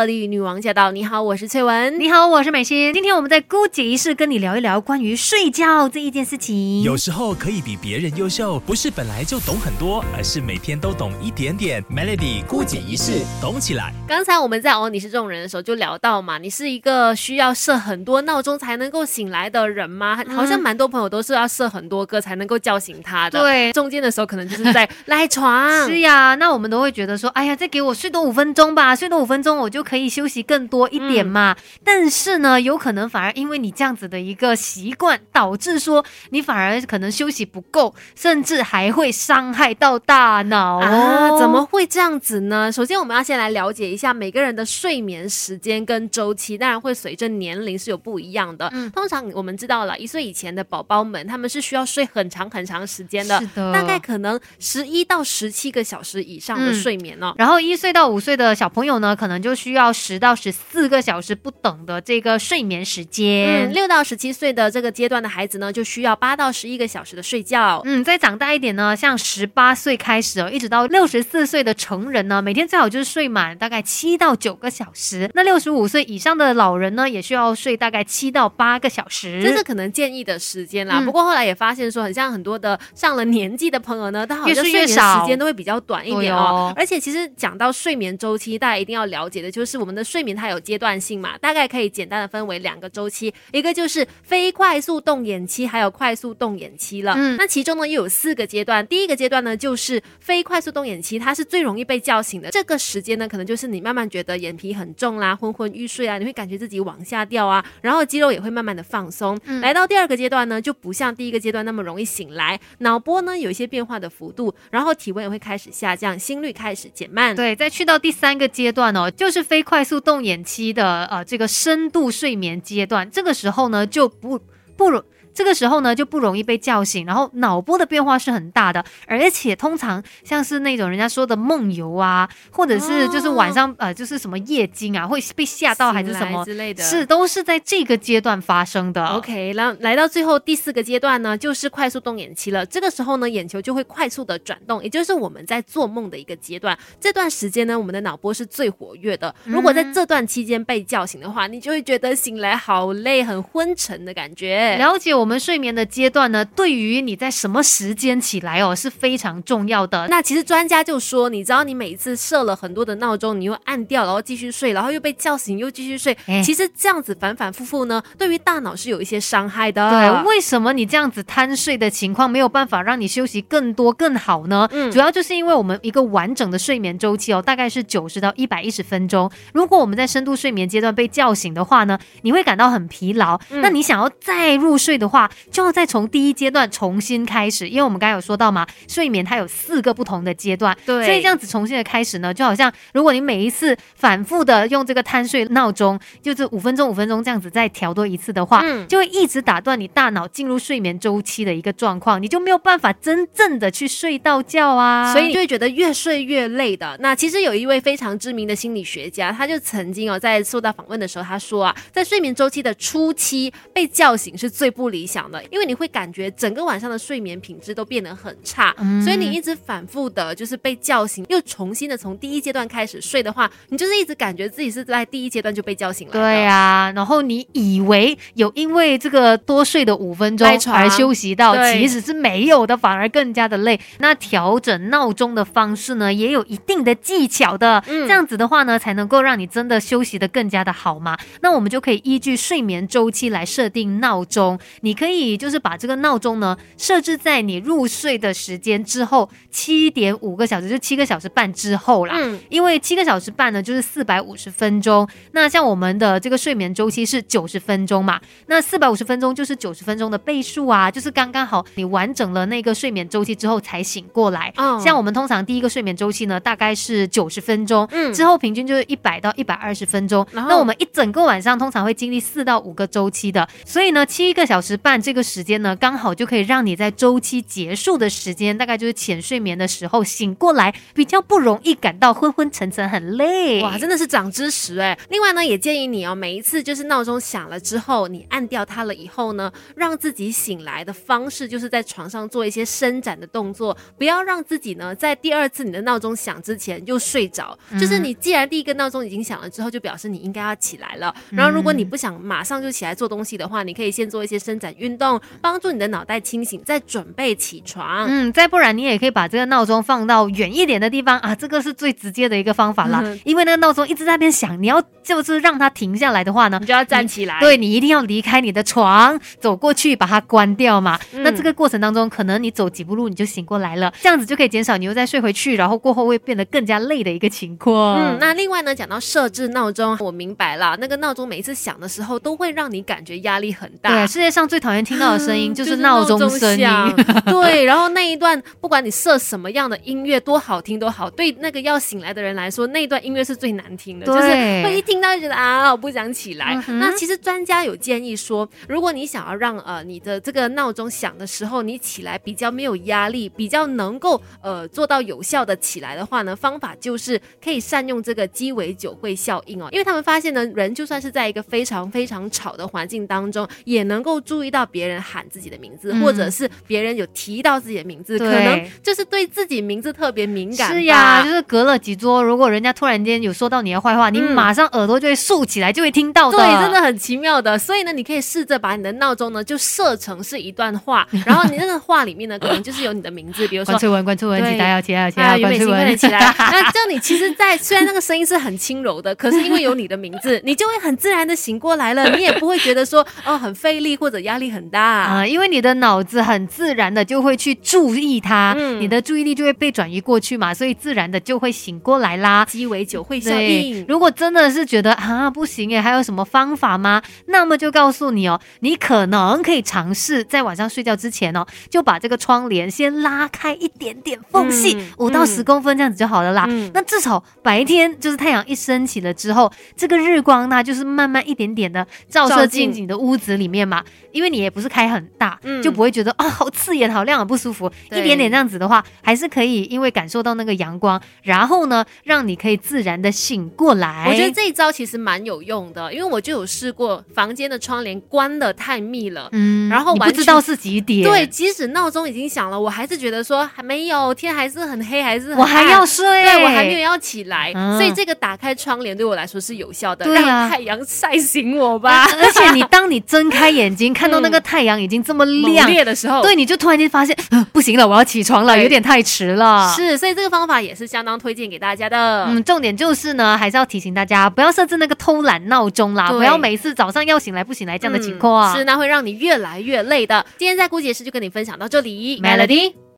Melody 女王驾到！你好，我是翠文。你好，我是美心。今天我们在姑姐仪式跟你聊一聊关于睡觉这一件事情。有时候可以比别人优秀，不是本来就懂很多，而是每天都懂一点点。Melody 姑姐仪式，懂起来。刚才我们在哦你是这种人的时候就聊到嘛，你是一个需要设很多闹钟才能够醒来的人吗？好像蛮多朋友都是要设很多个才能够叫醒他的。对中间的时候可能就是在 赖床。是呀，那我们都会觉得说，哎呀，再给我睡多五分钟吧，睡多五分钟我就可以休息更多一点嘛。但是呢，有可能反而因为你这样子的一个习惯，导致说你反而可能休息不够，甚至还会伤害到大脑啊？怎么会这样子呢？首先，我们要先来了解一下每个人的睡眠时间跟周期，当然会随着年龄是有不一样的。嗯，通常我们知道了一岁以前的宝宝们，他们是需要睡很长很长时间的，是的大概可能十一到十七个小时以上的睡眠哦。然后一岁到五岁的小朋友呢，可能就需要十到十四个小时不等的这个睡眠时间。嗯，六到十七岁的这个阶段的孩子呢，就需要八到十一个小时的睡觉。嗯，再长大一点呢，像十八岁开始哦，一直到六十四岁的成人呢，每天最好就是睡满大概七到九个小时。那六十五岁以上的老人呢，也需要睡大概七到八个小时。这是可能建议的时间啦。嗯不过后来也发现说，很像很多的上了年纪的朋友呢，他好像越睡睡眠时间都会比较短一点哦。而且其实讲到睡眠周期，大家一定要了解的就是我们的睡眠它有阶段性嘛，大概可以简单的分为两个周期，一个就是非快速动眼期，还有快速动眼期了。嗯那其中呢又有四个阶段，第一个阶段呢就是非快速动眼期，它是最容易被叫醒的。这个时间呢，可能就是你慢慢觉得眼皮很重啦，昏昏欲睡啊，你会感觉自己往下掉啊，然后肌肉也会慢慢的放松。嗯来到第二个阶段呢，就不像第一个阶段那么容易醒来，脑波呢有一些变化的幅度，然后体温也会开始下降，心率开始减慢。对，再去到第三个阶段哦，就是非快速动眼期的呃这个深度睡眠阶段，这个时候呢就不不如。这个时候呢就不容易被叫醒，然后脑波的变化是很大的，而且通常像是那种人家说的梦游啊，或者是就是晚上、呃就是什么夜惊啊，会被吓到还是什么之类的，是都是在这个阶段发生的。OK，然后来到最后第四个阶段呢，就是快速动眼期了。这个时候呢，眼球就会快速的转动，也就是我们在做梦的一个阶段。这段时间呢，我们的脑波是最活跃的。如果在这段期间被叫醒的话，你就会觉得醒来好累、很昏沉的感觉。了解我们睡眠的阶段呢，对于你在什么时间起来哦是非常重要的。那其实专家就说，你知道你每一次设了很多的闹钟，你又按掉，然后继续睡，然后又被叫醒，又继续睡，哎其实这样子反反复复呢，对于大脑是有一些伤害的。对，为什么你这样子贪睡的情况没有办法让你休息更多更好呢？嗯主要就是因为我们一个完整的睡眠周期哦，大概是九十到一百一十分钟。如果我们在深度睡眠阶段被叫醒的话呢，你会感到很疲劳。嗯那你想要再入睡的话，就要再从第一阶段重新开始，因为我们刚才有说到嘛，睡眠它有四个不同的阶段，对所以这样子重新的开始呢，就好像如果你每一次反复的用这个贪睡闹钟，就是五分钟五分钟这样子再调多一次的话，嗯就会一直打断你大脑进入睡眠周期的一个状况，你就没有办法真正的去睡到觉啊。所以你就会觉得越睡越累的。那其实有一位非常知名的心理学家，他就曾经哦在受到访问的时候，他说啊，在睡眠周期的初期被叫醒是最不理想的，因为你会感觉整个晚上的睡眠品质都变得很差，嗯所以你一直反复的就是被叫醒，又重新的从第一阶段开始睡的话，你就是一直感觉自己是在第一阶段就被叫醒了。对啊，然后你以为有因为这个多睡的五分钟而休息到，其实是没有的，反而更加的累。那调整闹钟的方式呢，也有一定的技巧的，嗯这样子的话呢，才能够让你真的休息的更加的好嘛。那我们就可以依据睡眠周期来设定闹钟，你可以就是把这个闹钟呢设置在你入睡的时间之后七点五个小时，就七个小时半之后啦。嗯，因为七个小时半呢，就是四百五十分钟。那像我们的这个睡眠周期是九十分钟嘛，那四百五十分钟就是九十分钟的倍数啊，就是刚刚好你完整了那个睡眠周期之后才醒过来。哦像我们通常第一个睡眠周期呢，大概是九十分钟，嗯之后平均就是一百到一百二十分钟。那我们一整个晚上通常会经历四到五个周期的，所以呢，七个小时半这个时间呢，刚好就可以让你在周期结束的时间，大概就是浅睡眠的时候醒过来，比较不容易感到昏昏沉沉、很累。哇，真的是长知识哎！另外呢，也建议你哦，每一次就是闹钟响了之后，你按掉它了以后呢，让自己醒来的方式就是在床上做一些伸展的动作，不要让自己呢在第二次你的闹钟响之前又睡着。就是你既然第一个闹钟已经响了之后，就表示你应该要起来了。然后如果你不想马上就起来做东西的话，你可以先做一些伸展运动，帮助你的脑袋清醒，再准备起床。嗯，再不然你也可以把这个闹钟放到远一点的地方啊，这个是最直接的一个方法啦。因为那个闹钟一直在那边响，你要就是让它停下来的话呢，你就要站起来。对你一定要离开你的床，走过去把它关掉嘛。那这个过程当中，可能你走几步路你就醒过来了，这样子就可以减少你又再睡回去，然后过后会变得更加累的一个情况。嗯，那另外呢，讲到设置闹钟，我明白了，那个闹钟每一次响的时候，都会让你感觉压力很大。对，世界上最讨厌听到的声音 就是闹钟声音。对，然后那一段不管你设什么样的音乐，多好听都好，对那个要醒来的人来说，那一段音乐是最难听的，就是会一听到就觉得啊，我不想起来。那其实专家有建议说，如果你想要让呃你的这个闹钟响的时候，你起来比较没有压力，比较能够呃做到有效的起来的话呢，方法就是可以善用这个鸡尾酒会效应哦，因为他们发现呢，人就算是在一个非常非常吵的环境当中，也能够注意到别人喊自己的名字，或者是别人有提到自己的名字，可能就是对自己名字特别敏感。是呀，就是隔了几桌，如果人家突然间有说到你的坏话，你马上耳朵就会竖起来，就会听到的。对，真的很奇妙的。所以呢，你可以试着把你的闹钟呢就设成是一段话，然后你那个话里面呢可能就是有你的名字，比如说关翠文，关翠文，起来要起来，起来，关翠文，起来。那这样你其实，在虽然那个声音是很轻柔的，可是因为有你的名字，你就会很自然的醒过来了，你也不会觉得说哦很费力或者压力很大啊，因为你的脑子很自然的就会去注意它，你的注意力就会被转移过去嘛，所以自然的就会醒过来啦。鸡尾酒会效应。如果真的是觉得啊不行诶，还有什么方法吗？那么就告诉你哦，你可能可以尝试在晚上睡觉之前哦，就把这个窗帘先拉开一点点缝隙，五到十公分这样子就好了啦。那至少白天就是太阳一升起了之后，这个日光它就是慢慢一点点的照射进你的屋子里面嘛，因为你也不是开很大，就不会觉得啊好刺眼、好亮、不舒服。一点点这样子的话，还是可以因为感受到那个阳光，然后呢让你可以自然的醒过来。我觉得这一招其实蛮有用的，因为我就有试过房间的窗帘关的太密了，嗯，然后不知道是几点。对，即使闹钟已经响了，我还是觉得说还没有天，还是很黑，还是我还要睡，对我还没有要起来，所以这个打开窗帘对我来说是有效的，让太阳晒醒我吧。而且你当你睁开眼睛 看到那个太阳已经这么亮烈的时候，对，你就突然间发现不行了，我要起床了，有点太迟了。是，所以这个方法也是相当推荐给大家的。嗯，重点就是呢，还是要提醒大家不要设置那个偷懒闹钟啦，不要每次早上要醒来不醒来这样的情况，是那会让你越来越累的。今天在姑姐师就跟你分享到这里，Melody。